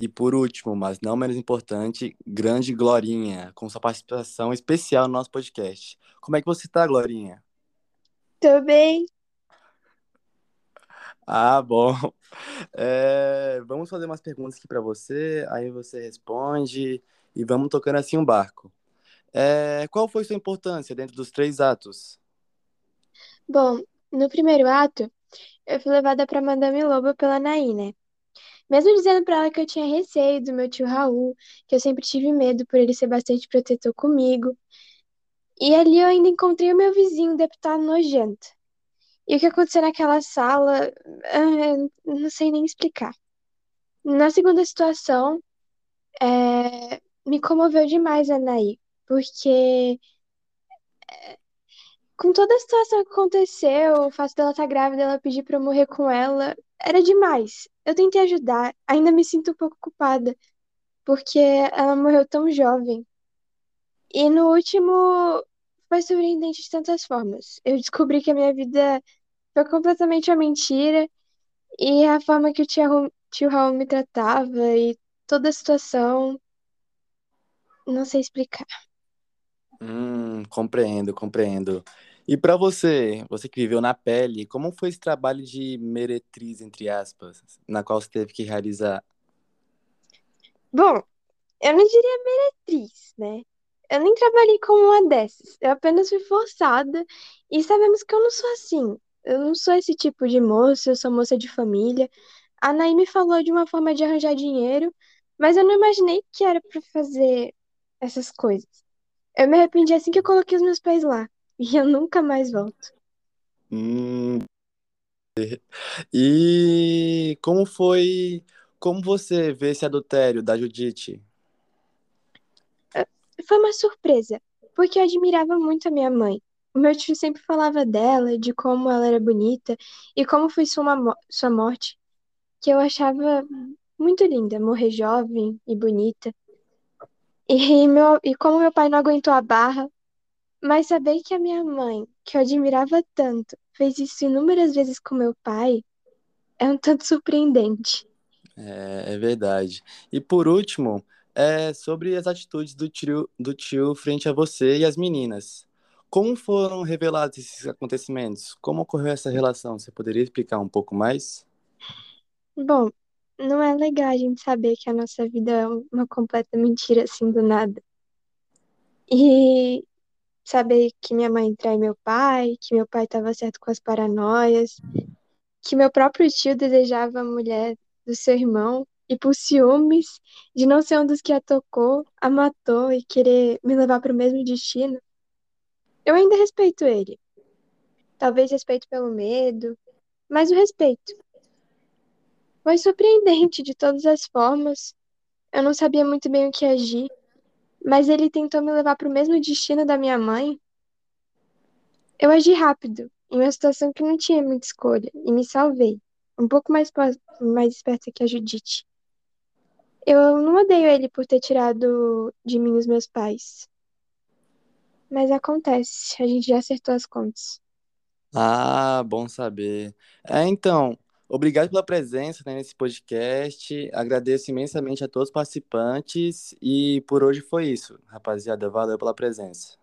E por último, mas não menos importante, grande Glorinha, com sua participação especial no nosso podcast. Como é que você está, Glorinha? Tô bem. Ah, bom. É, vamos fazer umas perguntas aqui para você, aí você responde e vamos tocando assim um barco. É, qual foi sua importância dentro dos três atos? Bom, no primeiro ato, eu fui levada pra Madame Lobo pela Naí, né? Mesmo dizendo pra ela que eu tinha receio do meu tio Raul, que eu sempre tive medo por ele ser bastante protetor comigo. E ali eu ainda encontrei o meu vizinho, deputado nojento. E o que aconteceu naquela sala, ah, não sei nem explicar. Na segunda situação, é, me comoveu demais a Naí, porque com toda a situação que aconteceu, o fato dela estar grávida, ela pedir pra eu morrer com ela, era demais. Eu tentei ajudar, ainda me sinto um pouco culpada, porque ela morreu tão jovem. E no último, foi surpreendente de tantas formas. Eu descobri que a minha vida foi completamente uma mentira, e a forma que o tio, tio Raul me tratava, e toda a situação, não sei explicar. Hum, compreendo, compreendo. E para você, você que viveu na pele, como foi esse trabalho de meretriz, entre aspas, na qual você teve que realizar? Bom, eu não diria meretriz, né? Eu nem trabalhei como uma dessas. Eu apenas fui forçada e sabemos que eu não sou assim. Eu não sou esse tipo de moça, eu sou moça de família. A Naí me falou de uma forma de arranjar dinheiro, mas eu não imaginei que era pra fazer essas coisas. Eu me arrependi assim que eu coloquei os meus pés lá. E eu nunca mais volto. Hum, e como foi, como você vê esse adultério da Judite? Foi uma surpresa, porque eu admirava muito a minha mãe. O meu tio sempre falava dela, de como ela era bonita e como foi sua, sua morte, que eu achava muito linda, morrer jovem e bonita. E, meu, e como meu pai não aguentou a barra, mas saber que a minha mãe, que eu admirava tanto, fez isso inúmeras vezes com meu pai, é um tanto surpreendente. É, é verdade. E por último, é sobre as atitudes do tio, do tio frente a você e as meninas. Como foram revelados esses acontecimentos? Como ocorreu essa relação? Você poderia explicar um pouco mais? Bom, não é legal a gente saber que a nossa vida é uma completa mentira assim do nada. E saber que minha mãe trai meu pai, que meu pai estava certo com as paranoias, que meu próprio tio desejava a mulher do seu irmão e por ciúmes de não ser um dos que a tocou, a matou e querer me levar para o mesmo destino. Eu ainda respeito ele. Talvez respeito pelo medo, mas o respeito. Foi surpreendente de todas as formas. Eu não sabia muito bem o que agir, mas ele tentou me levar para o mesmo destino da minha mãe. Eu agi rápido, em uma situação que não tinha muita escolha, e me salvei. Um pouco mais, mais esperta que a Judite. Eu não odeio ele por ter tirado de mim os meus pais. Mas acontece, a gente já acertou as contas. Ah, bom saber. É, então, obrigado pela presença, né, nesse podcast. Agradeço imensamente a todos os participantes e por hoje foi isso, rapaziada. Valeu pela presença.